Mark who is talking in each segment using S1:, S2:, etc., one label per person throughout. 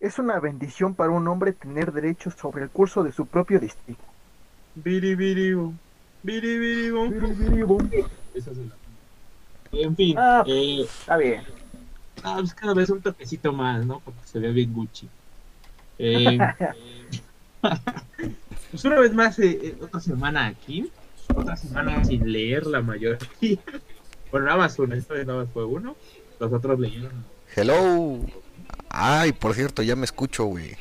S1: Es una bendición para un hombre tener derechos sobre el curso de su propio destino.
S2: Biribiribu. Biribiribu.
S1: Biribiribum.
S2: Esa es la- En fin,
S1: Ah.
S2: eh,
S1: Está bien.
S2: ah, pues cada vez un toquecito más, ¿no? Porque se ve bien Gucci. Eh, pues una vez más, eh, eh, otra semana aquí, otra semana sin leer la mayoría. Bueno, nada más uno, esta vez nada más fue uno. Los otros leyeron.
S3: Hello. Ay, por cierto, ya me escucho, güey.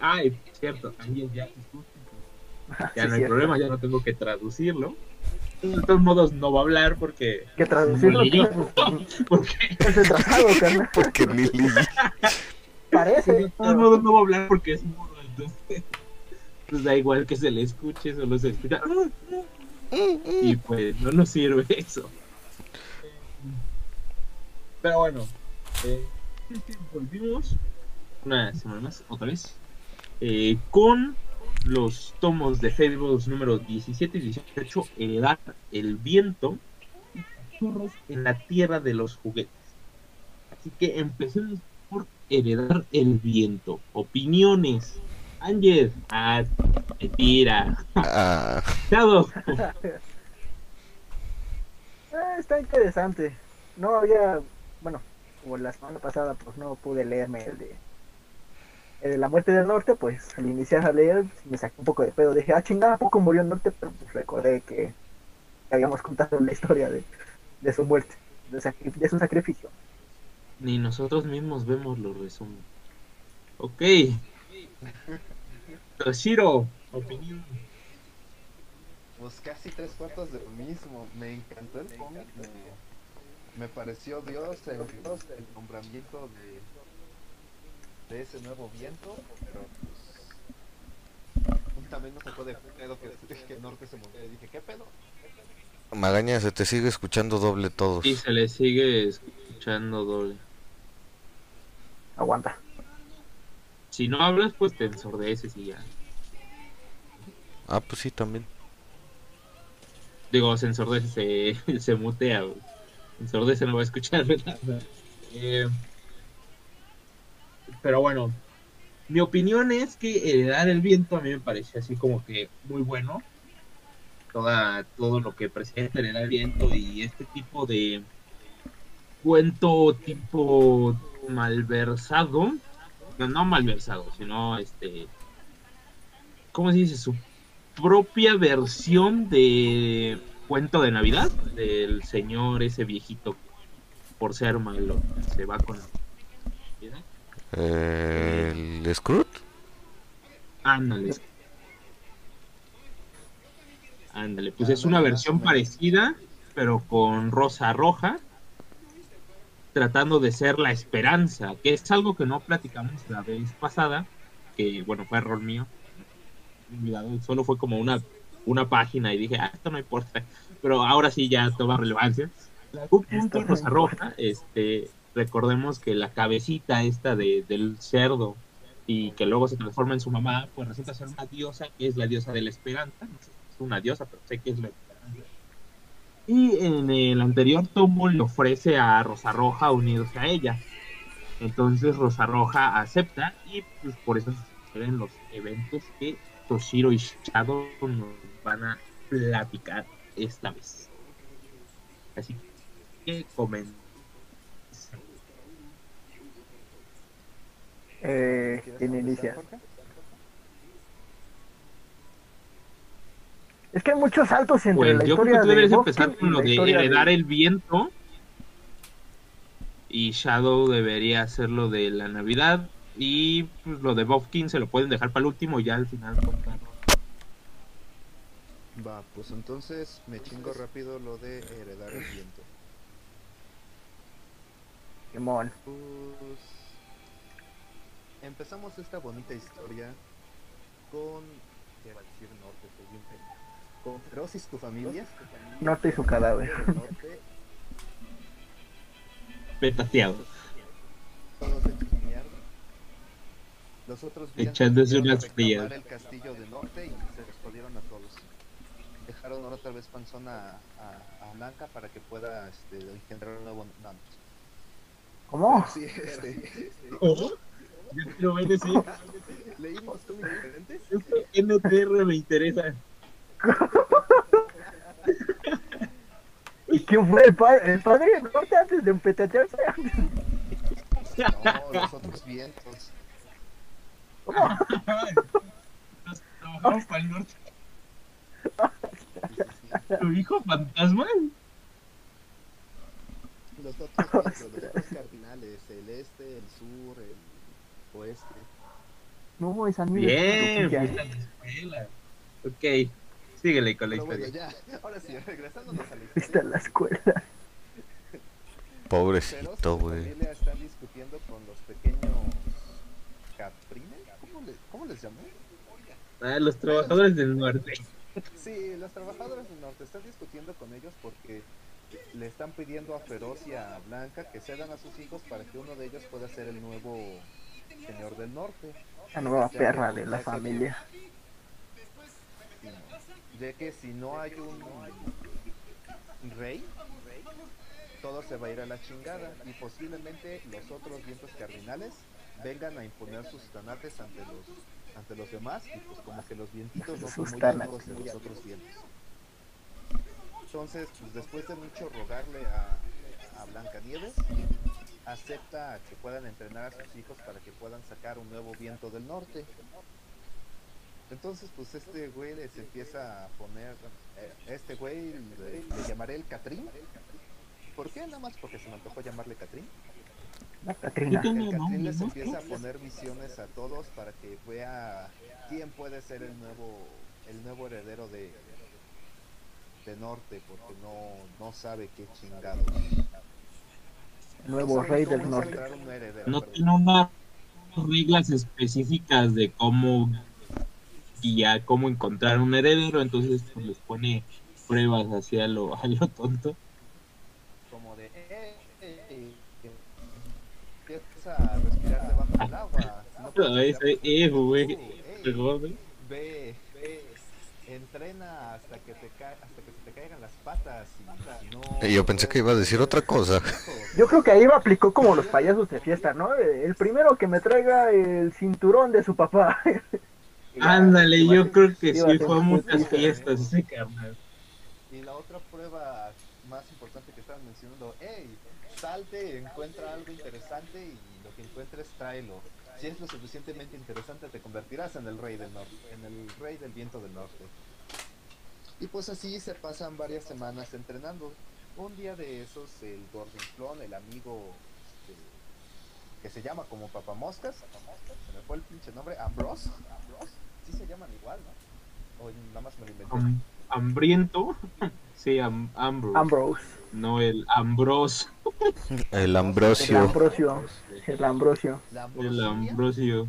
S2: Ay, cierto, también ya, ya
S1: Sí,
S2: no hay
S1: cierto.
S2: problema, ya no tengo que traducirlo. De todos modos, no va a hablar porque.
S1: Que traducirlo.
S2: Porque
S1: Es el trazado, carnal.
S3: Porque ni.
S1: Parece.
S2: de todos modos, no va a hablar porque es mudo, entonces. Pues da igual que se le escuche, solo se escucha. Y pues no nos sirve eso. Pero bueno, eh, volvimos una semana más, otra vez, eh, con los tomos de Fables número 17 y 18, Heredar el viento y Cachorros en la tierra de los juguetes. Así que empecemos por Heredar el viento. Opiniones. Ángel, ah, mentira.
S3: Ah.
S1: Ah, está interesante. No había, bueno, como la semana pasada, pues no pude leerme el de, el de la muerte del norte, pues al iniciar a leer me saqué un poco de pedo. Dije, ah, chingada, ¿a poco murió el norte? Pero pues recordé que, que habíamos contado la historia de, de su muerte, de, su sacrificio.
S2: Ni nosotros mismos vemos los resúmenes. Ok. Toshiro, opinión.
S4: Pues casi tres cuartos de lo mismo. Me encantó el cómic. Me, me pareció Dios el, Dios, el nombramiento de, de ese nuevo viento. Pero pues. También me sacó de pedo que, que Norte se movió. Y dije, ¿qué pedo?
S3: Magaña, se te sigue escuchando doble todos.
S2: Y se le sigue escuchando doble.
S1: Aguanta.
S2: Si no hablas, pues te ensordeces y ya.
S3: Ah, pues sí, también.
S2: Digo, se ensordece, se, se mutea. güey. Ensordece, no va a escuchar nada. Eh, pero bueno, mi opinión es que heredar el viento a mí me parece así como que muy bueno. Toda, todo lo que presenta heredar el viento y este tipo de cuento tipo malversado. No, no malversado, sino este. ¿Cómo se dice? Su propia versión de cuento de Navidad del señor ese viejito por ser malo se va con
S3: Eh, ¿El Scrooge?
S2: ándale ándale pues es una versión parecida pero con rosa roja tratando de ser la esperanza que es algo que no platicamos la vez pasada que bueno fue error mío olvidado, solo fue como una una página y dije, ah, esto no importa. Pero ahora sí ya toma relevancia. Q punto
S1: Esto no
S2: Rosa Roja, este, recordemos que la cabecita esta de, del cerdo y que luego se transforma en su mamá, pues resulta ser una diosa que es la diosa de la esperanza. No sé si es una diosa, pero sé que es la esperanza. Y en el anterior tomo le ofrece a Rosa Roja unirse a ella. Entonces Rosa Roja acepta y pues por eso suceden los eventos que Toshiro y Shadow nos van a platicar esta vez. Así que comenten.
S1: Eh,
S4: ¿Quieres
S1: ¿Quién inicia? Es que hay muchos saltos entre
S2: Pues
S1: la
S2: yo creo que tú
S1: de
S2: deberías
S1: Boston
S2: empezar con lo de heredar el viento. Y Shadow debería hacer lo de la Navidad. Y pues, lo de Bobkin se lo pueden dejar para el último y ya al final contarlo.
S4: Va, pues entonces me chingo rápido lo de heredar el viento.
S1: Simón.
S4: Pues empezamos esta bonita historia con ¿qué va a decir norte? Soy bien. Con Ferocis tu familia.
S1: Norte y su cadáver.
S4: Norte,
S2: Petateado.
S4: todos hechos mierda. Los otros
S2: Echándose unas frías.
S4: el castillo de norte y se les jodieron a todos. Dejaron ahora otra vez panzona a, a Blanca para que pueda este, engendrar un nuevo no, no.
S1: ¿Cómo?
S4: Sí, este,
S2: Yo quiero ver ese.
S4: ¿Leímos diferentes?
S2: ese NTR me interesa.
S1: ¿Y quién fue el, pa el padre del norte antes de empetetearse?
S4: No, los otros vientos.
S2: Nos trabajamos para el norte. ¿Tu hijo fantasma?
S4: Los otros vientos, los otros cardinales, el este, el sur, el oeste.
S1: No, esa niña
S2: Bien, fuiste a la escuela. Ok, síguele con la
S4: Pero bueno,
S2: historia.
S4: ya, ahora sí, regresándonos a la historia.
S1: la escuela.
S3: Pobrecito, güey.
S4: familia están discutiendo con los pequeños caprines. ¿Cómo, le- cómo les llamó?
S2: Ah, los trabajadores del norte.
S4: Sí, los trabajadores del norte están discutiendo con ellos porque le están pidiendo a Feroz y a Blanca que cedan a sus hijos para que uno de ellos pueda ser el nuevo señor del norte.
S1: La nueva perra de la familia.
S4: No. Ya que si no hay un rey, todo se va a ir a la chingada y posiblemente los otros vientos cardinales vengan a imponer sus tanates ante los ante los demás y pues como que los vientitos no son muy amigos de los otros vientos. Entonces, pues después de mucho rogarle a, a Blancanieves, acepta que puedan entrenar a sus hijos para que puedan sacar un nuevo viento del norte. Entonces, pues este güey les empieza a poner, eh, este güey le, le llamaré el Catrín. ¿Por qué? Nada más porque se me antojó llamarle Catrín.
S1: La Catrina.
S2: ¿Qué
S4: El
S2: nombre,
S4: les
S2: no?
S4: empieza a poner misiones a todos para que vea quién puede ser el nuevo, el nuevo heredero de, de Norte, porque no, no sabe qué chingados.
S1: El nuevo
S4: No
S1: rey del norte.
S4: heredero,
S2: No
S4: perdón.
S2: tiene unas reglas específicas de cómo guiar, cómo encontrar un heredero, entonces pues les pone pruebas hacia lo, a lo tonto.
S4: como de eh, eh, eh, eh, empieza a respirar debajo del agua no
S2: eh, güey,
S4: ve, ve, entrena hasta que te ca hasta que se te caigan las patas y, si no
S3: Y yo pensé que iba a decir otra cosa.
S1: Yo creo que ahí va aplicó como los payasos de fiesta, ¿no? El primero que me traiga el cinturón de su papá.
S2: Ándale, yo creo que sí
S1: ser
S2: fue a muchas
S1: triste.
S2: fiestas ese carnal.
S4: y la otra prueba más importante que estaban mencionando hey salte encuentra algo interesante y encuentres tráelo si es lo suficientemente interesante te convertirás en el rey del norte en el rey del viento del norte y pues así se pasan varias semanas entrenando un día de esos el gordinflón el amigo este, que se llama como papamoscas se me fue el pinche nombre Ambrose Ambrose sí se llaman igual no o nada más me lo inventé
S2: Am- hambriento. Sí, am, Ambrose.
S1: Ambrose.
S2: No el Ambros.
S3: El
S1: El
S3: Ambrosio.
S1: Ambrosio. El Ambrosio.
S2: El Ambrosio.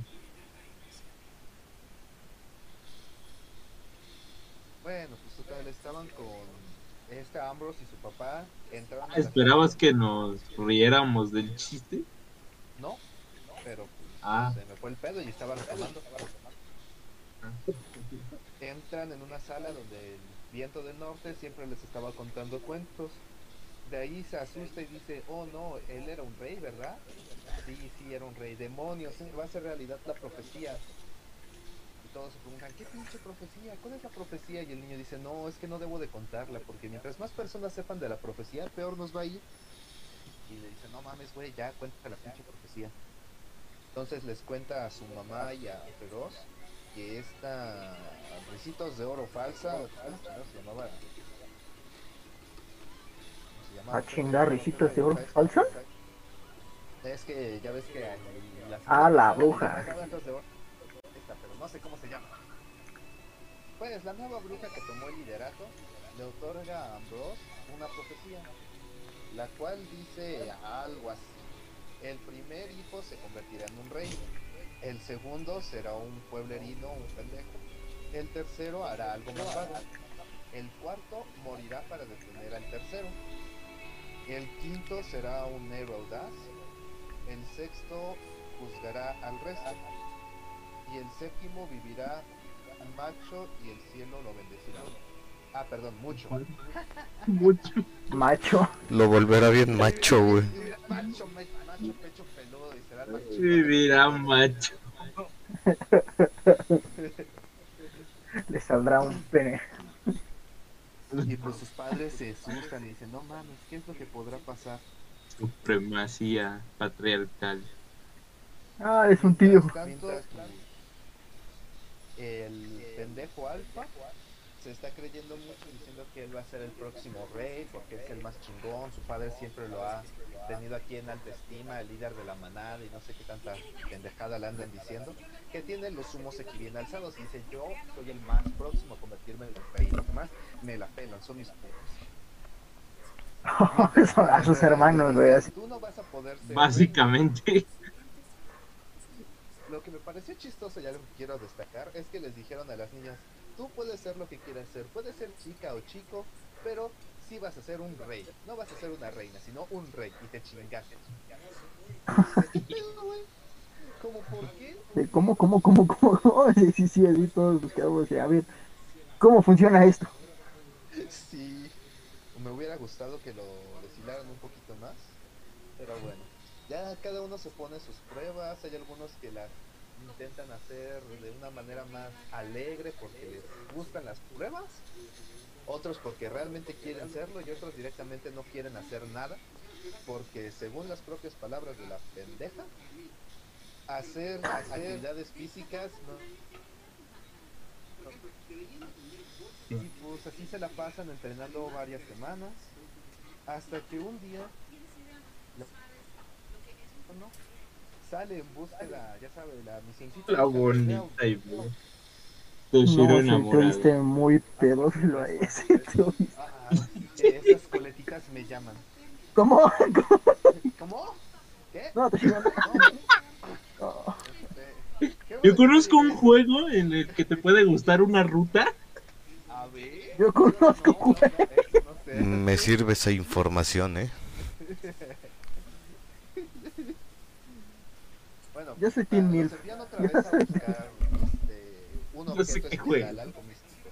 S4: Bueno, pues total, estaban con este Ambrose y su papá. Entraron
S2: ¿Esperabas que nos riéramos del chiste?
S4: No, pero pues,
S2: Ah.
S4: se me fue el pedo y estaba retomando. Entran en una sala donde el viento del norte siempre les estaba contando cuentos. De ahí se asusta y dice, oh no, él era un rey, ¿verdad? Sí, sí, era un rey. Demonios, ¿eh? va a ser realidad la profecía. Y todos se preguntan, ¿qué pinche profecía? ¿Cuál es la profecía? Y el niño dice, no, es que no debo de contarla, porque mientras más personas sepan de la profecía, peor nos va a ir. Y le dice, no mames, güey, ya cuenta la pinche profecía. Entonces les cuenta a su mamá y a Feroz que esta ricitos de oro falsa, ¿cómo chingados se llamaba? ¿Cómo se llamaba?
S1: A chingar, ricitos de oro falsa.
S4: Es que ya ves que hay las
S1: Ah, la bruja.
S4: Pero no sé cómo se llama. Pues la nueva bruja que tomó el liderato le otorga a Ambrose una profecía, la cual dice algo así. El primer hijo se convertirá en un rey, el segundo será un pueblerino, un pendejo, el tercero hará algo malvado, el cuarto morirá para detener al tercero, el quinto será un héroe audaz, el sexto juzgará al resto, y el séptimo vivirá macho y el cielo lo bendecirá. Ah, perdón, mucho.
S2: Mucho.
S1: Macho.
S3: Lo volverá bien macho, güey.
S4: Macho, macho, pecho peludo y será chingón.
S2: mira, macho.
S1: Le saldrá un pene.
S4: Y pues sus padres se asustan y dicen, no mames, ¿qué es lo que podrá pasar?
S2: Supremacía patriarcal.
S1: Ah, es un tío.
S4: Mientras tanto, el pendejo alfa se está creyendo mucho diciendo que él va a ser el próximo rey porque es el más chingón, su padre siempre lo ha tenido aquí en alta estima, el líder de la manada y no sé qué tanta pendejada le andan diciendo, que tiene los humos aquí bien alzados y dice yo soy el más próximo a convertirme en el rey y los demás me la pelan, son mis putos.
S1: Son a sus hermanos, güey. así.
S4: Tú no vas a poder ser.
S2: Básicamente.
S4: Lo que me pareció chistoso y algo que quiero destacar es que les dijeron a las niñas, tú puedes ser lo que quieras ser, puedes ser chica o chico, pero sí vas a ser un rey, no vas a ser una reina, sino un rey y te chingaste. ¿Qué pedo, güey? ¿Cómo por qué?
S1: ¿Cómo, cómo, cómo, cómo? cómo? Sí, sí, sí, así todos así, A ver, ¿cómo funciona esto?
S4: Sí, me hubiera gustado que lo deshilaran un poquito más, pero bueno, ya cada uno se pone sus pruebas, hay algunos que las intentan hacer de una manera más alegre porque les gustan las pruebas, otros porque realmente quieren serlo y otros directamente no quieren hacer nada, porque según las propias palabras de la pendeja, hacer actividades físicas no, pues así se la pasan entrenando varias semanas. Hasta que un día la- ¿no? sale en búsqueda, ya sabe, la misioncita.
S2: La bonita y Te
S1: No, te viste muy pedófilo a ese.
S4: esas coletitas me llaman.
S1: ¿Cómo?
S4: ¿Cómo? ¿Qué?
S1: No, te digo,
S4: No,
S1: no.
S4: este, ¿qué
S2: Yo conozco un juego en el que te puede gustar una ruta.
S1: Yo conozco,
S4: No, no,
S1: güey.
S4: eso no sé.
S3: Me sirve esa información, ¿eh?
S4: Bueno,
S1: Yo soy Team Milf.
S4: envían otra vez a buscar este, un
S2: No sé
S4: objeto
S2: qué
S4: algo místico.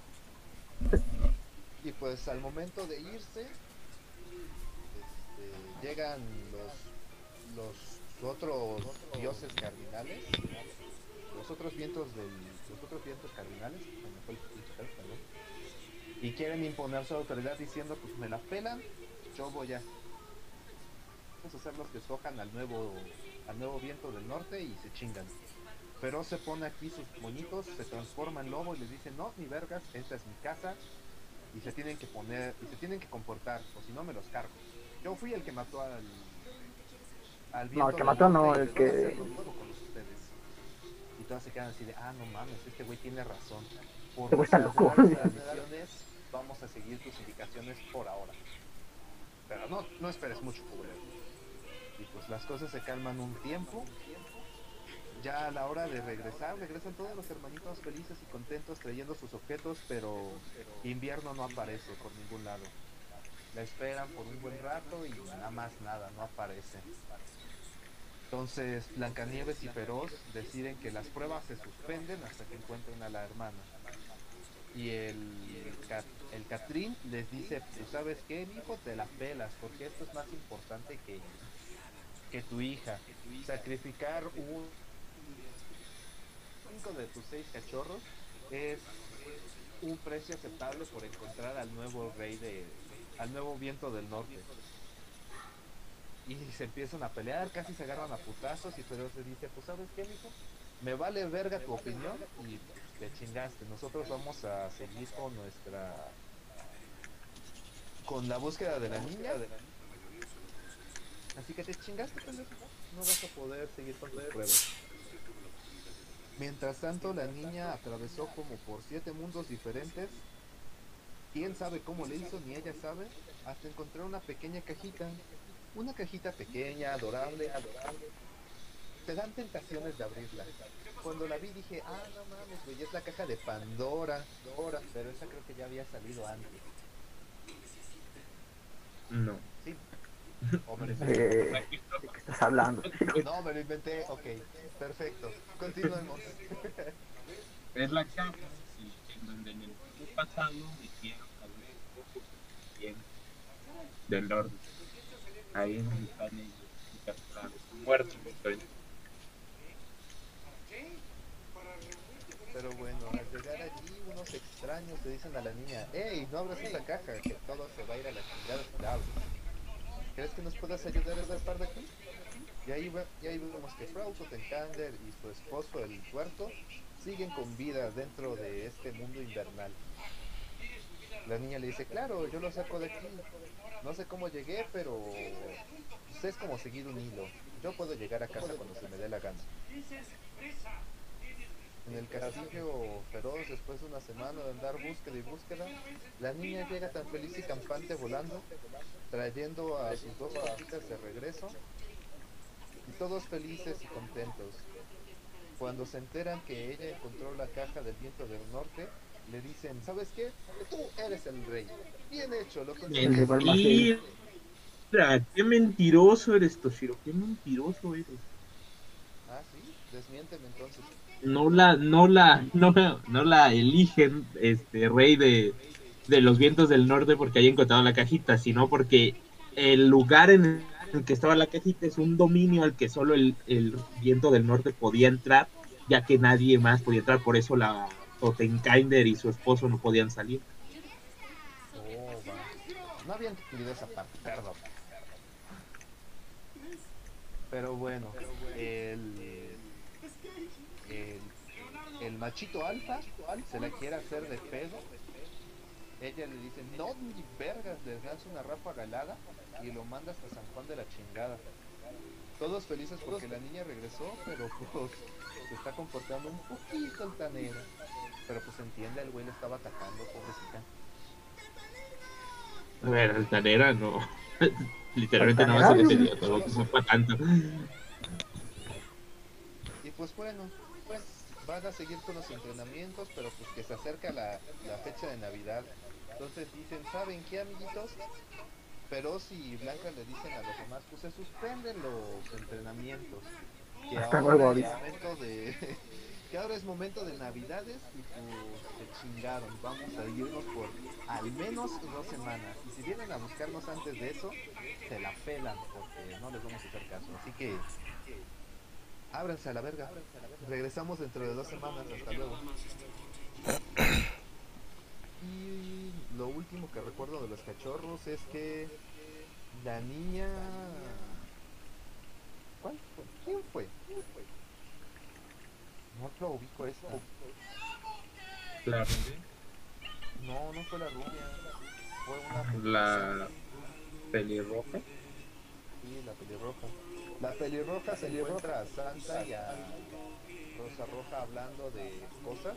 S4: Y pues al momento de irse, este, llegan los, los otros dioses cardinales, los otros vientos del, los otros vientos cardinales, y quieren imponer su autoridad diciendo pues me la pelan, yo voy a vamos a ser los que escojan al nuevo al nuevo viento del norte y se chingan. Pero se pone aquí sus moñitos, se transforma en lobo y les dice, no, ni vergas, esta es mi casa. Y se tienen que poner, y se tienen que comportar, o si no me los cargo. Yo fui el que mató al... al viento
S1: el que mató no, el que-.
S4: Y todas se quedan así de, ah, no mames, este güey tiene razón. Por
S1: Este güey está loco.
S4: Vamos a seguir tus indicaciones por ahora. Pero no, no esperes mucho, culero. Y pues las cosas se calman un tiempo. Ya a la hora de regresar, regresan todos los hermanitos felices y contentos trayendo sus objetos, pero invierno no aparece por ningún lado. La esperan por un buen rato y nada más nada, no aparece. Entonces Blancanieves y Feroz deciden que las pruebas se suspenden hasta que encuentren a la hermana. Y el, el Catrín les dice, pues sabes qué, hijo, te la pelas, porque esto es más importante que, que tu hija. Sacrificar un cinco de tus seis cachorros es un precio aceptable por encontrar al nuevo rey de, al nuevo viento del norte. Y se empiezan a pelear, casi se agarran a putazos y Feroz le dice, pues sabes qué, mijo, me vale verga tu opinión y te chingaste. Nosotros vamos a seguir con nuestra con la búsqueda de la niña. Así que te chingaste, pendejo. No vas a poder seguir con tus pruebas. Mientras tanto, la niña atravesó como por siete mundos diferentes. Quién sabe cómo le hizo, ni ella sabe, hasta encontrar una pequeña cajita. Una cajita pequeña, adorable, adorable. Te dan tentaciones de abrirla. Cuando la vi dije, ah, no mames, güey, es la caja de Pandora, Dora, pero esa creo que ya había salido antes.
S2: No.
S4: Sí. O me lo inventé.
S1: Eh, ¿De qué estás hablando?
S4: No, me lo inventé, ok, perfecto. Continuemos.
S2: Es la caja sí, en donde en el pasado dijeron a viento del norte. Ahí en están ellos, muertos.
S4: Pero bueno, al llegar allí, unos extraños le dicen a la niña, ¡Ey, no abras esa caja, que todo se va a ir a la chingada si la! ¿Crees que nos puedas ayudar a escapar de aquí? Y ahí, y ahí vemos que Frausto Tenkander y su esposo, el tuerto, siguen con vida dentro de este mundo invernal. La niña le dice, claro, yo lo saco de aquí. No sé cómo llegué, pero pues, es como seguir un hilo. Yo puedo llegar a casa cuando se me dé la gana. En el castillo feroz, después de una semana de andar búsqueda y búsqueda, la niña llega tan feliz y campante volando, trayendo a sus dos patitas de regreso, y todos felices y contentos. Cuando se enteran que ella encontró la caja del viento del norte, le dicen, ¿sabes qué? Tú eres el rey. Bien hecho, lo conseguiste.
S2: qué mentiroso eres, Toshiro, qué mentiroso eres.
S4: Ah, sí, desmiénteme entonces.
S2: No la, no la, no, no la eligen este rey de, de los vientos del norte porque haya encontrado la cajita, sino porque el lugar en el que estaba la cajita es un dominio al que solo el, el viento del norte podía entrar, ya que nadie más podía entrar, por eso la Totenkinder y su esposo no podían salir.
S4: Oh. No había entendido esa parte, perdón. Pero bueno, el, el machito alfa se la quiere hacer de pedo. Ella le dice, no, ni vergas, le das una ráfaga helada y lo manda hasta San Juan de la chingada. Todos felices porque la niña regresó, pero pues se está comportando un poquito altanera. Pero pues entiende, el güey le estaba atacando, pobrecita.
S2: A ver, altanera no. Literalmente no se
S1: ¿Altanera?
S2: le tenía todo, no fue tanto.
S4: Y pues bueno, pues van a seguir con los entrenamientos, pero pues que se acerca la, la fecha de Navidad. Entonces dicen, ¿saben qué amiguitos? Pero si Blanca le dicen a los demás, pues se suspenden los entrenamientos. Que
S1: Hasta
S4: ahora
S1: luego,
S4: es momento de... que ahora es momento de Navidades y pues se chingaron. Vamos a irnos por al menos dos semanas. Y si vienen a buscarnos antes de eso, se la pelan porque no les vamos a hacer caso. Así que ábranse a la verga. Regresamos dentro de dos semanas. Hasta luego. Y lo último que recuerdo de los cachorros es que la niña. ¿Cuál fue? ¿Quién fue? No lo ubico esta.
S2: Claro.
S4: No, no fue la rubia. Fue una
S2: La pelirroja.
S4: Sí, la pelirroja. La pelirroja se encuentra a Santa y a Rosa Roja hablando de cosas.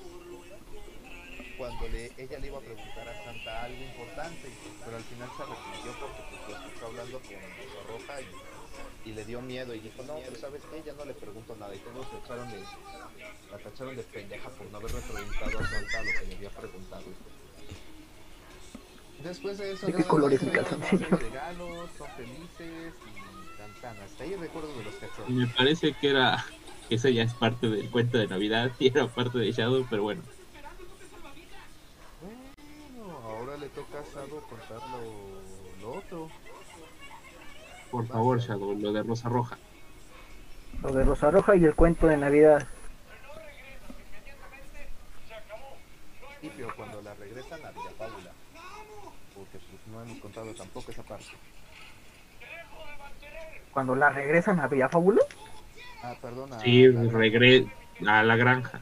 S4: Cuando le, ella le iba a preguntar a Santa algo importante, pero al final se arrepintió porque pues, lo escuchó hablando con Rosa Roja y, y le dio miedo y dijo, no, pero sabes que ella no le preguntó nada y todos le echaron de, la tacharon de pendeja por no haberle preguntado a Santa lo que le había preguntado. Después de eso,
S1: ¿De qué
S4: nada
S1: color
S4: más
S1: es mi
S4: hacen regalos, son felices y tan. Hasta ahí recuerdo de los cachorros.
S2: Me parece que era. que Eso ya es parte del cuento de Navidad y era parte de Shadow, pero bueno.
S4: Bueno, ahora le toca a Sado contar lo, lo otro.
S2: Por favor, Shadow, lo de Rosa Roja.
S1: Lo de Rosa Roja y el cuento de Navidad.
S4: Y pero cuando la regresan a Villa Fábula. Porque pues no hemos contado tampoco esa parte.
S1: Cuando la regresan a Villa Fábula,
S4: Ah, perdona.
S2: Sí, regre a la granja.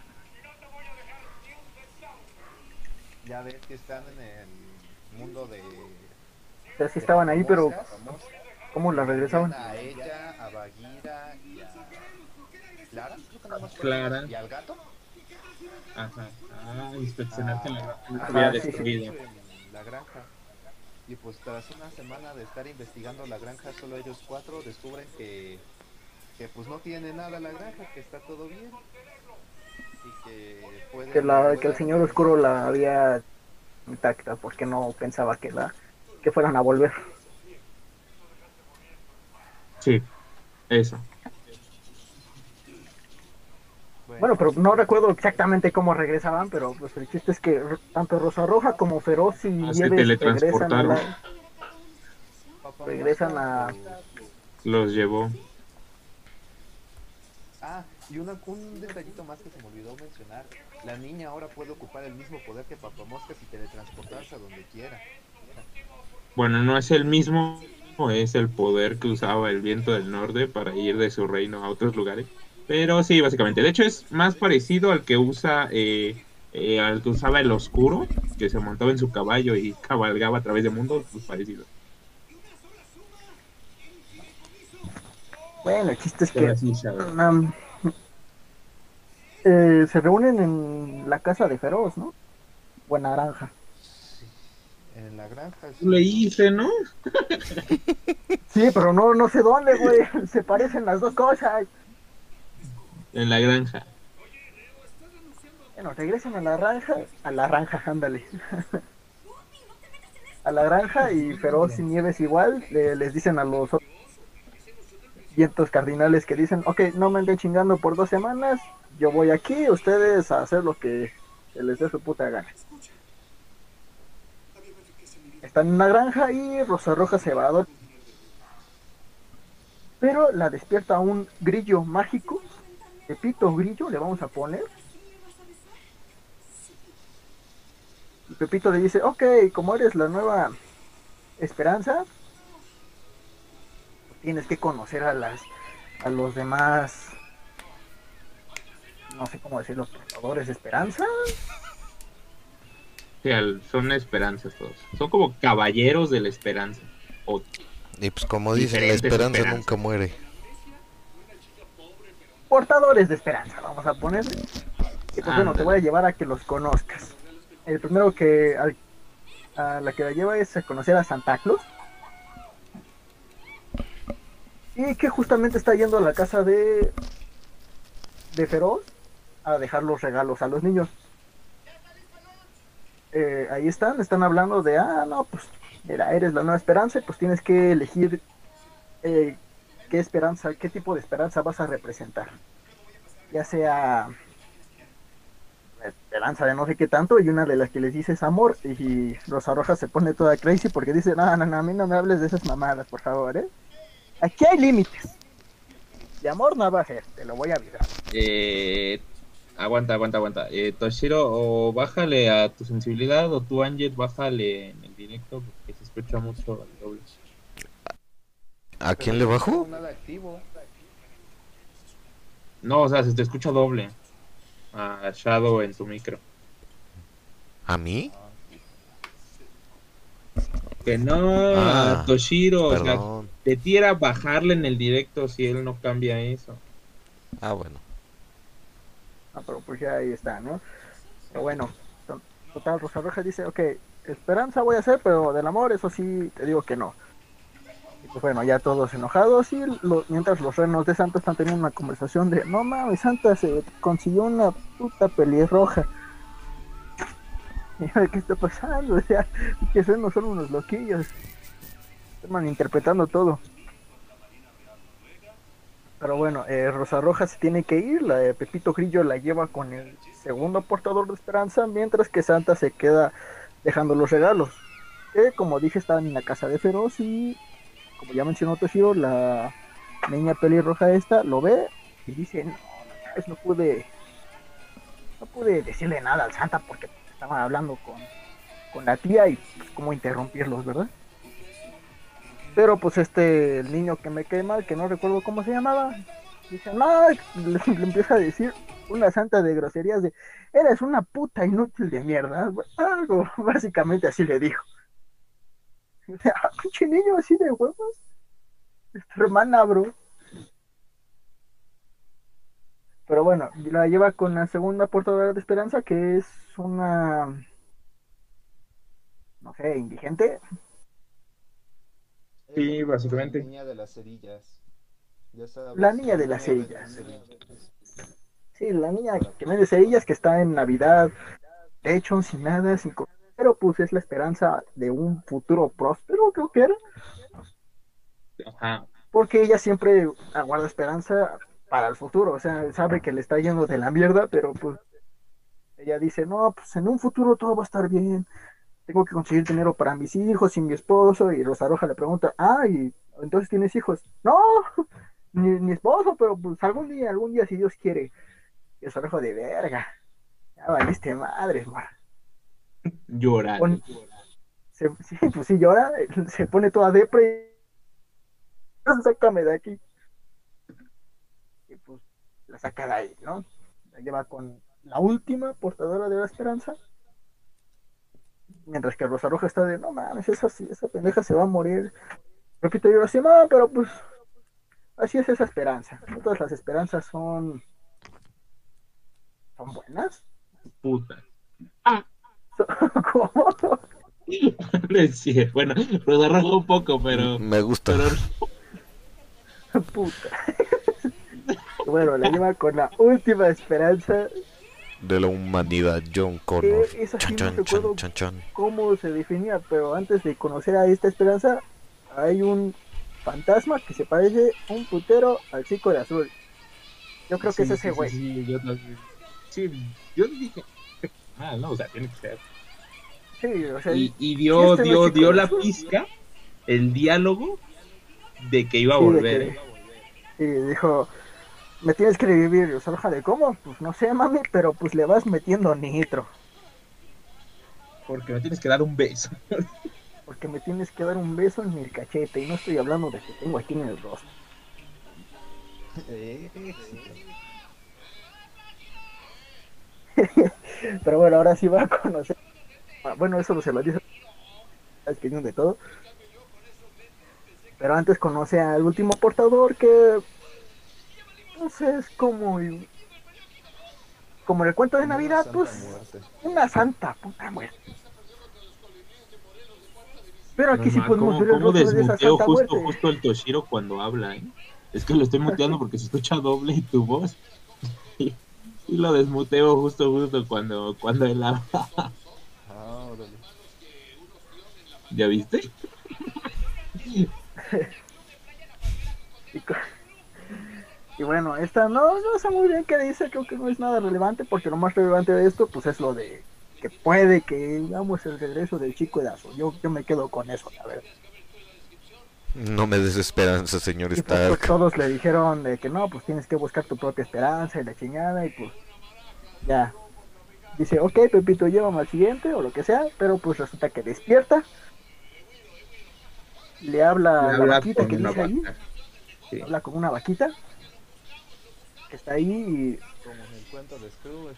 S4: Ya ves que están en el mundo de...
S1: o sea, sí estaban ahí, pero ¿cómo la regresaban?
S4: A ella, a Bagheera y a... Clara. Y al gato.
S2: Ajá. Ah, inspeccionar que la granja
S1: sí, sí.
S4: en la granja. Y pues tras una semana de estar investigando la granja, solo ellos cuatro descubren que, que pues no tiene nada la granja, que está todo bien. Y que pueden...
S1: Que, la, que el señor oscuro la había intacta porque no pensaba que la que fueran a volver.
S2: Sí, eso.
S1: Bueno, pero no recuerdo exactamente cómo regresaban, pero pues el chiste es que tanto Rosa Roja como Feroz y
S2: Ah, se
S1: Nieves regresan a la... Regresan a-
S2: Los llevó.
S4: Ah, y una, un detallito más que se me olvidó mencionar. La niña ahora puede ocupar el mismo poder que Papamoscas y teletransportarse a donde quiera.
S2: Bueno, no es el mismo, es el poder que usaba el viento del norte para ir de su reino a otros lugares. Pero sí, básicamente. De hecho, es más parecido al que usa eh, eh, al que usaba el oscuro, que se montaba en su caballo y cabalgaba a través del mundo. Pues parecido.
S1: Bueno, el chiste es que
S2: sí,
S1: um, eh, se reúnen en la casa de Feroz, ¿no? Buena naranja.
S4: Sí. En la granja. sí.
S2: Le hice, ¿no?
S1: Sí, pero no, no sé dónde, güey. Se parecen las dos cosas.
S2: En la granja.
S1: Bueno, regresan a la granja, a la granja, ándale. a la granja y Feroz y Nieves igual le- les dicen a los vientos cardinales que dicen, ok, no me anden chingando por dos semanas, yo voy aquí, ustedes a hacer lo que les dé su puta gana. Están en la granja y Rosa Roja se va a dormir. Pero la despierta un grillo mágico, Pepito Grillo, le vamos a poner. Y Pepito le dice, ok, como eres la nueva esperanza, tienes que conocer a las a los demás no sé cómo decirlo, portadores de esperanza.
S2: Sí, al- son esperanzas todos. Son como caballeros de la esperanza. O
S3: Y pues como dicen, la esperanza nunca muere.
S1: Portadores de esperanza, vamos a ponerle. Y pues bueno, te voy a llevar a que los conozcas. El primero que al- a la que la lleva es a conocer a Santa Claus. Y que justamente está yendo a la casa de de Feroz a dejar los regalos a los niños. Eh, ahí están, están hablando de, ah, no, pues, mira, eres la nueva esperanza pues tienes que elegir eh, qué esperanza, qué tipo de esperanza vas a representar. Ya sea esperanza de no sé qué tanto y una de las que les dices amor y Rosa Roja se pone toda crazy porque dice, no, no, no, a mí no me hables de esas mamadas, por favor, ¿eh? Aquí hay límites. De amor no va a ser, te lo voy a avisar.
S2: Eh, aguanta, aguanta, aguanta. Eh, o bájale a tu sensibilidad, o tú, Angel, bájale en el directo, porque se escucha mucho el doble.
S3: ¿A quién le bajo?
S4: No tengo nada activo.
S2: No, o sea, se te escucha doble. A Shadow en tu micro.
S3: ¿A mí?
S2: Que no,
S3: Ah,
S2: a Toshiro, o sea,
S3: Perdón.
S2: te tira bajarle en el directo si él no cambia eso.
S3: Ah, bueno.
S1: Ah, pero pues ya ahí está, ¿no? Pero bueno, to- total, Rosa Roja dice, ok, esperanza voy a hacer, pero del amor, eso sí, te digo que no. Pues bueno, ya todos enojados y mientras los renos de Santa están teniendo una conversación de, no mames, Santa se consiguió una puta pelirroja. Yo, ¿qué está pasando? O sea, que son unos loquillos. Están malinterpretando todo. Pero bueno, eh, Rosa Roja se tiene que ir, la de Pepito Grillo la lleva con el segundo portador de esperanza, mientras que Santa se queda dejando los regalos. Que como dije estaban en la casa de Feroz y como ya mencionó Toshiro, la niña pelirroja esta lo ve y dice, no, no, no pude, no pude decirle nada al Santa porque estaban hablando con, con la tía y pues, cómo interrumpirlos, ¿verdad? Pero pues este, niño que me cae mal, que no recuerdo cómo se llamaba, dice, no, le, le empieza a decir una santa de groserías de, eres una puta inútil de mierda, algo, básicamente así le dijo. Ah, pinche niño así de huevos, es tu hermana, bro. Pero bueno, la lleva con la segunda portadora de esperanza, que es una, no sé, indigente,
S2: Sí, básicamente.
S4: La niña de las cerillas. Ya sabes,
S1: La niña de las cerillas. Sí, la niña que vende cerillas que está en Navidad, de hecho, sin nada, sin co- pero pues es la esperanza de un futuro próspero, creo que era,
S2: Ajá.
S1: porque ella siempre aguarda esperanza para el futuro, o sea, sabe que le está yendo de la mierda, pero pues ella dice, no, pues en un futuro todo va a estar bien, tengo que conseguir dinero para mis hijos y mi esposo, y Rosa Roja le pregunta, ah, y entonces tienes hijos, no, ni, ni esposo, pero pues algún día, algún día si Dios quiere, Rosa Roja de verga, ya valiste madre, man.
S2: Llora.
S1: Pon- se, sí, pues sí llora, se pone toda depre y sácame de aquí. Y pues la saca de ahí, ¿no? La lleva con la última portadora de la esperanza. Mientras que Rosa Roja está de, no mames, esa, esa pendeja se va a morir. Repito yo así, no, pero pues así es esa esperanza. No todas las esperanzas son, son buenas.
S2: Puta.
S1: ¿Cómo?
S2: Cierto. Bueno, lo arrojó un poco, pero.
S3: Me gusta.
S2: pero
S1: Puta. bueno, la lleva con la última esperanza.
S3: De la humanidad, John Connor.
S1: Que sí
S3: Chan, chan, chan, chan,
S1: cómo se definía, pero antes de conocer a esta esperanza, hay un fantasma que se parece un putero al chico de azul. Yo creo que
S2: Sí,
S1: es ese
S2: sí,
S1: güey.
S2: Sí, sí, yo también. Sí, yo dije. Ah, no, o sea, tiene que ser.
S1: Sí, o sea,
S2: Y, y dio,
S1: este
S2: dio, dio
S1: de
S2: la pizca, el diálogo de que iba a
S1: Sí,
S2: volver.
S1: que-
S2: ¿eh?
S1: y dijo, me tienes que revivir. O sea, de cómo? Pues no sé, mami, pero pues le vas metiendo nitro.
S2: Porque me tienes que dar un beso.
S1: Porque me tienes que dar un beso en el cachete. Y no estoy hablando de que tengo aquí en el rostro. Pero bueno, ahora sí va a conocer. Ah, Bueno, eso se lo dice al opinión de todo. Pero antes conoce al último portador que. No sé, es como. Como en el cuento de
S4: Una
S1: Navidad,
S4: santa
S1: pues.
S4: muerte.
S1: Una santa puta muerte. Pero aquí
S2: No,
S1: sí podemos
S2: ¿Cómo,
S1: ver el
S2: cómo
S1: rostro de esa
S2: desmuteo
S1: santa
S2: justo,
S1: muerte.
S2: justo el Toshiro cuando habla, eh? Es que lo estoy muteando porque se escucha doble y tu voz. Y, y lo desmuteo justo, justo cuando, cuando él habla. ¿Ya viste?
S1: Y, bueno, esta no, no sé muy bien qué dice, creo que no es nada relevante, porque lo más relevante de esto, pues es lo de que puede que digamos el regreso del chico de. Yo, yo me quedo con eso, la verdad.
S3: No me des esperanza, señor
S1: Y pues, pues, todos le dijeron de que no, pues tienes que buscar tu propia esperanza y la chingada, y pues ya. Dice, ok, Pepito, llévame al siguiente o lo que sea, pero pues resulta que despierta. Le habla a la vaquita que dice ahí.
S2: Sí.
S1: habla con una vaquita que está ahí y
S4: Como en el cuento de Scrooge.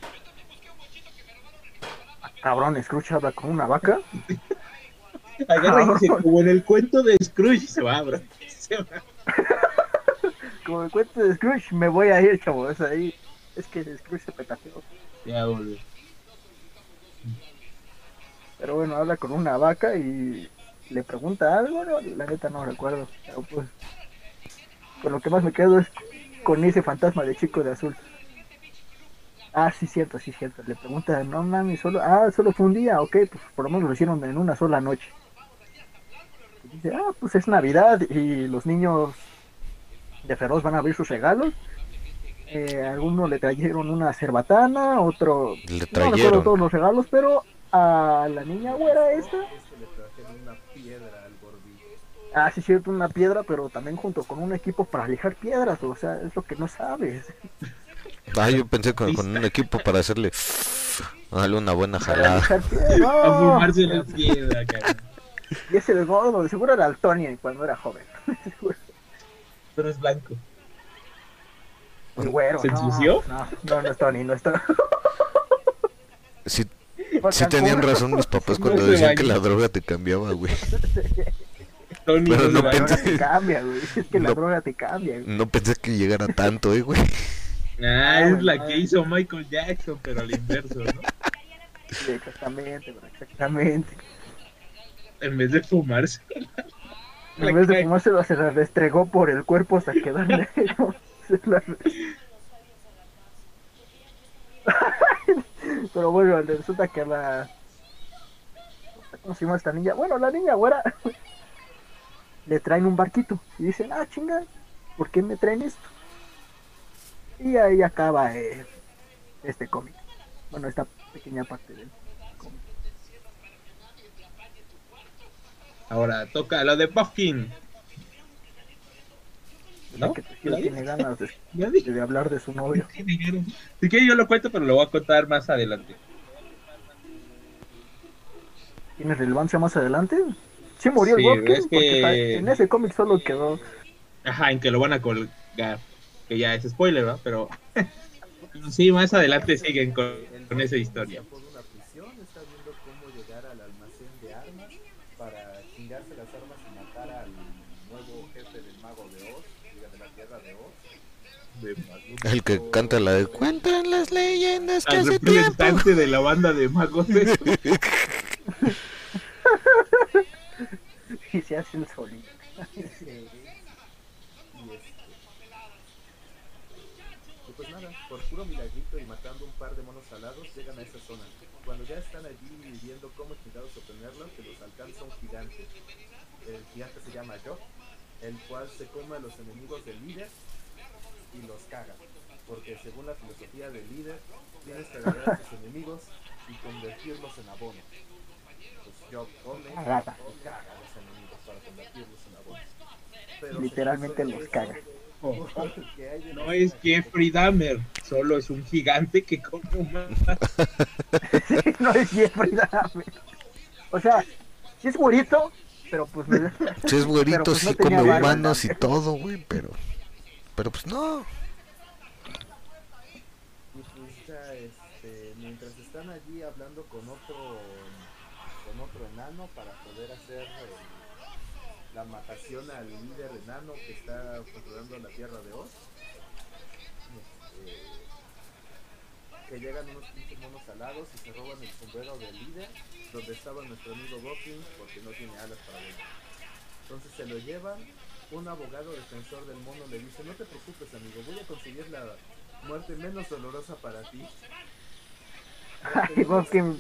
S1: cabrón, Scrooge habla con una vaca.
S2: Agarra y dice, como en el cuento de Scrooge, se va, bro. Se va.
S1: Como el cuento de Scrooge, me voy a ir, chavos. Ahí es que Scrooge se petateó.
S2: Ya volvió.
S1: Pero bueno, habla con una vaca y le pregunta algo, no, la neta no recuerdo. Pero pues, con lo que más me quedo es con ese fantasma de chico de azul. Ah, sí, cierto, sí, cierto. Le pregunta, no mami, solo, ah, solo fue un día, ok, pues por lo menos lo hicieron en una sola noche. Y dice, ah, pues es Navidad y los niños de Feroz van a abrir sus regalos. Eh, algunos le trajeron una cerbatana, otro
S3: Le
S1: no recuerdo
S3: trajeron.
S1: todos los regalos, pero a la niña güera esta,
S4: Es que le trajeron una piedra al gordito.
S1: Ah, sí, cierto, una piedra, pero también junto con un equipo para lijar piedras, o sea, es lo que no sabes.
S3: Ah, yo pensé con, con un equipo para hacerle. Darle una buena jalada.
S2: A fumarse la piedra, cabrón.
S1: Y ese el gordo, seguro era el Tony cuando era joven.
S2: Pero es blanco.
S1: El güero,
S2: ¿Se ensució?
S1: No, no, no es Tony, no es Tony.
S3: Sí, sí tenían razón mis papás cuando decían que la droga te cambiaba, güey.
S2: Tony
S3: Pero
S2: no
S1: La
S2: baña.
S1: droga te cambia, güey. Es que la
S3: No.
S1: droga te cambia, güey.
S3: No pensé que llegara tanto, eh, güey.
S2: Ah, es la
S1: Ah,
S2: que hizo Michael Jackson, pero al inverso, ¿no?
S1: Sí, exactamente, bro, exactamente.
S2: En vez de fumarse.
S1: En vez de fumárselo, se la restregó por el cuerpo hasta quedar negro. Se la re- Pero bueno, resulta que la. ¿Cómo se llama esta niña? Bueno, la niña güera. Le traen un barquito. Y dicen, ah, chinga, ¿por qué me traen esto? Y ahí acaba eh, este cómic. Bueno, esta pequeña parte del cómic.
S2: Ahora toca lo de Puffkin. ¿No?
S1: Que tiene ganas de hablar de su novio.
S2: Si que yo lo cuento, pero lo voy a contar más adelante.
S1: ¿Tiene relevancia más adelante? Sí murió
S2: Sí,
S1: el Bobkin,
S2: es que-
S1: en ese cómic solo quedó...
S2: Ajá, en que lo van a colgar. Que ya es spoiler, ¿verdad? Pero sí, más adelante siguen con, con esa historia.
S3: El que canta la de Cuentan las leyendas que
S2: Al
S3: hace tiempo.
S2: representante de la banda de magos.
S1: Y se hace el solito.
S4: y este. Pues nada, por puro milagrito y matando un par de monos alados, llegan a esa zona. Cuando ya están allí viendo cómo chingados obtenerlo, que los alcanza un gigante. El gigante se llama Jock, el cual se come a los enemigos del líder y los caga. Porque según la filosofía del líder, tienes que agarrar a tus enemigos y convertirlos en abono. Pues Jock come y caga a los enemigos para convertirlos en. Pero
S1: Literalmente los caga.
S2: Oh, No es Jeffrey Dahmer, solo es un gigante que come humanos.
S1: no es Jeffrey Dahmer. O sea, sí es bonito, pero pues... me-
S3: Si es güerito,
S1: pues,
S3: sí
S1: no tenía
S3: come
S1: barba,
S3: humanos y todo, güey, pero... Pero pues no.
S4: Y pues ya, este, mientras están allí hablando con otro, con otro enano para poder hacer eh, la matación al líder enano que está controlando la tierra de Oz, este, que llegan unos pinches monos alados y se roban el sombrero del líder, donde estaba nuestro amigo Buffy, porque no tiene alas para volar. Entonces se lo llevan, un abogado defensor del mono le dice, no te preocupes amigo, voy a conseguir la muerte menos dolorosa para ti.
S1: Ay,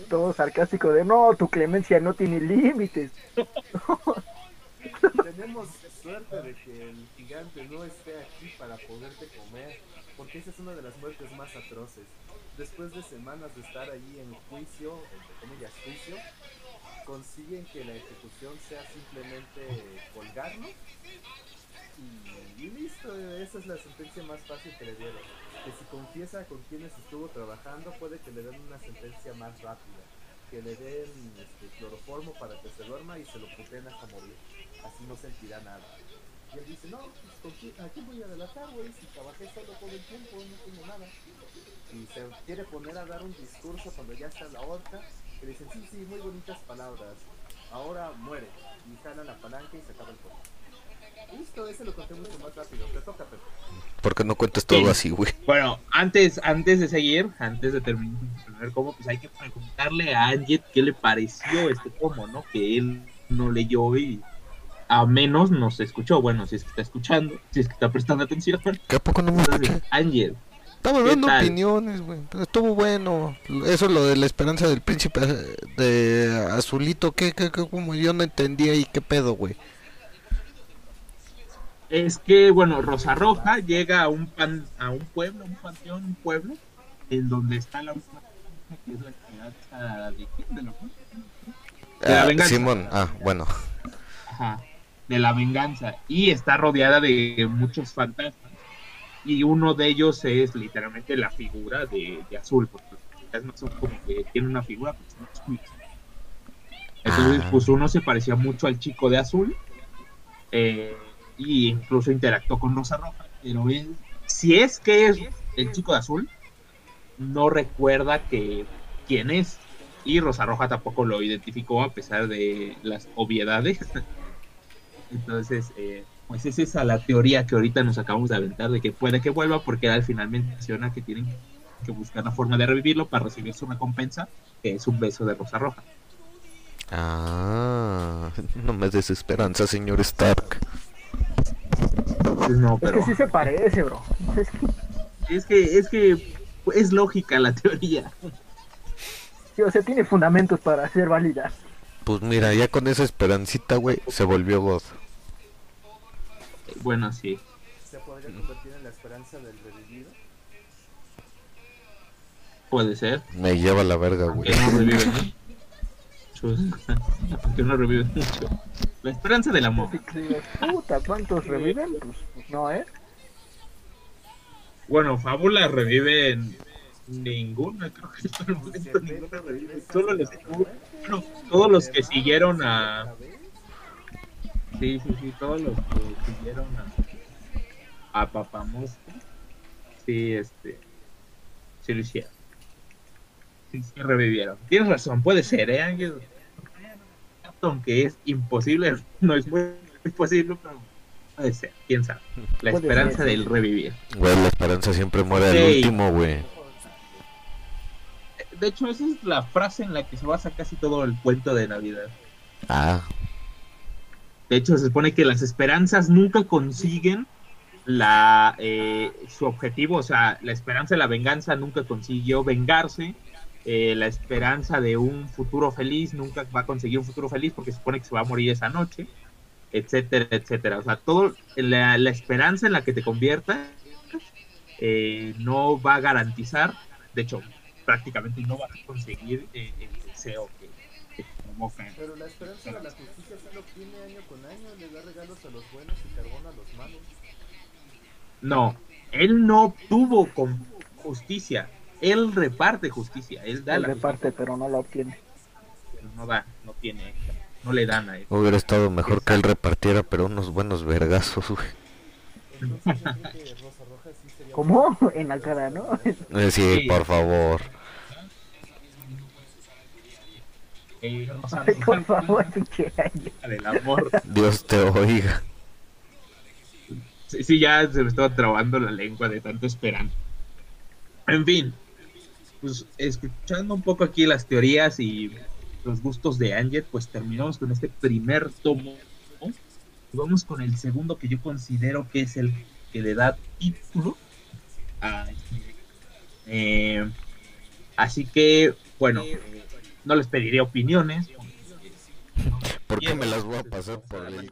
S1: todo sarcástico de no, tu clemencia no tiene límites.
S4: Tenemos suerte de que el gigante no esté aquí para poderte comer, porque esa es una de las muertes más atroces. Después de semanas de estar allí en juicio, entre comillas juicio, consiguen que la ejecución sea simplemente colgarnos y, y listo, esa es la sentencia más fácil que le dieron. Que si confiesa con quienes estuvo trabajando, puede que le den una sentencia más rápida. Que le den este, cloroformo para que se duerma y se lo puten hasta morir. Así no sentirá nada. Y él dice, no, pues ¿con quién- ¿a quién voy a delatar, güey? Si trabajé solo todo el tiempo, no tengo nada. Y se quiere poner a dar un discurso cuando ya está la horca. Que le dicen, sí, sí, muy bonitas palabras. Ahora muere. Y jala la palanca y se acaba el juego. Listo, ese lo conté mucho más rápido. Te toca, Pepe.
S3: Porque no cuentes todo
S2: Sí.
S3: así, güey.
S2: Bueno, antes, antes de seguir, antes de terminar el primer cómo, pues hay que preguntarle a Anjet qué le pareció este cómo, ¿no? Que él no leyó y a menos nos escuchó. Bueno, si es que está escuchando, si es que está prestando atención.
S3: ¿Qué a poco no me escuché? Estaba
S2: ¿Qué
S3: dando
S2: tal?
S3: opiniones, güey. Pero estuvo bueno. Eso lo de la esperanza del príncipe eh, de Azulito, ¿qué, qué, qué? Como yo no entendía y qué pedo, güey.
S2: Es que, bueno, Rosa Roja llega a un pan, a un pueblo, un panteón, un pueblo, en donde está la última que es la de quién, de la De la
S3: Ah,
S2: venganza.
S3: Simón, ah, bueno.
S2: Ajá, de la venganza y está rodeada de muchos fantasmas y uno de ellos es literalmente la figura de, de azul porque los fantasmas son como que tienen una figura pero son azules. entonces
S3: Ah.
S2: pues uno se parecía mucho al chico de azul eh, y incluso interactuó con Rosa Roja pero él si es que es el chico de azul no recuerda que quién es y Rosa Roja tampoco lo identificó a pesar de las obviedades. Entonces, eh, pues es esa la teoría que ahorita nos acabamos de aventar de que puede que vuelva porque al final menciona que tienen que buscar la forma de revivirlo para recibir su recompensa, que es un beso de Rosa Roja.
S3: Ah, no me des esperanza, señor Stark.
S2: Entonces, no,
S1: Es
S2: pero
S1: que sí se parece, bro. Es que,
S2: es que es que es lógica la teoría.
S1: sí, o sea, tiene fundamentos para ser válida.
S3: Pues mira, ya con esa esperancita, güey, se volvió God.
S2: Bueno, sí.
S4: Se podría convertir en la esperanza del revivido.
S2: Puede ser.
S3: Me lleva la verga, güey.
S2: Que no. Aunque no reviven mucho. La esperanza del amor.
S1: Puta, ¿cuántos reviven? Pues, pues no, ¿eh?
S2: Bueno, Fábula revive en ninguna, creo que hasta el momento ninguna revive. Solo les bueno, todos los que siguieron a. Sí, sí, sí, todos los que siguieron a. a Papamos. Sí, este. Sí lo hicieron. Sí, sí revivieron. Tienes razón, puede ser, ¿eh, Ángel? Aunque es imposible, no es muy posible, pero puede ser, quién sabe. La esperanza del revivir.
S3: Güey, la esperanza siempre muere al último, güey.
S2: De hecho, esa es la frase en la que se basa casi todo el cuento de Navidad.
S3: Ah,
S2: De hecho, se supone que las esperanzas nunca consiguen la eh, su objetivo, o sea, la esperanza de la venganza nunca consiguió vengarse, eh, la esperanza de un futuro feliz nunca va a conseguir un futuro feliz porque se supone que se va a morir esa noche, etcétera, etcétera. O sea, todo la, la esperanza en la que te conviertas eh, no va a garantizar, de hecho, prácticamente no va a conseguir eh, el deseo que, que provoca.
S5: Pero la esperanza de la justicia solo obtiene año con año, le da regalos a los buenos y carbón a los malos.
S2: No, él no obtuvo con justicia. Él reparte justicia. Él da
S1: Él
S2: la
S1: reparte, pero no la obtiene.
S2: pero no da, no tiene, no le dan a él.
S3: hubiera estado mejor que él repartiera, pero unos buenos vergazos, güey.
S5: Entonces yo creo que Rosa Roja sí sería
S1: ¿Cómo? En la cara, ¿no?
S3: Eh, sí,
S2: Sí.
S3: por favor.
S1: Ay, por favor,
S2: del amor.
S3: Dios te oiga.
S2: Sí, sí, ya se me estaba trabando la lengua de tanto esperar. En fin, pues escuchando un poco aquí las teorías y los gustos de Anget, pues terminamos con este primer tomo. ¿no? Y vamos con el segundo que yo considero que es el que le da título a este. Eh, así que, bueno, no les pediré opiniones. porque,
S3: Porque
S2: Bien.
S3: me las voy a pasar por el...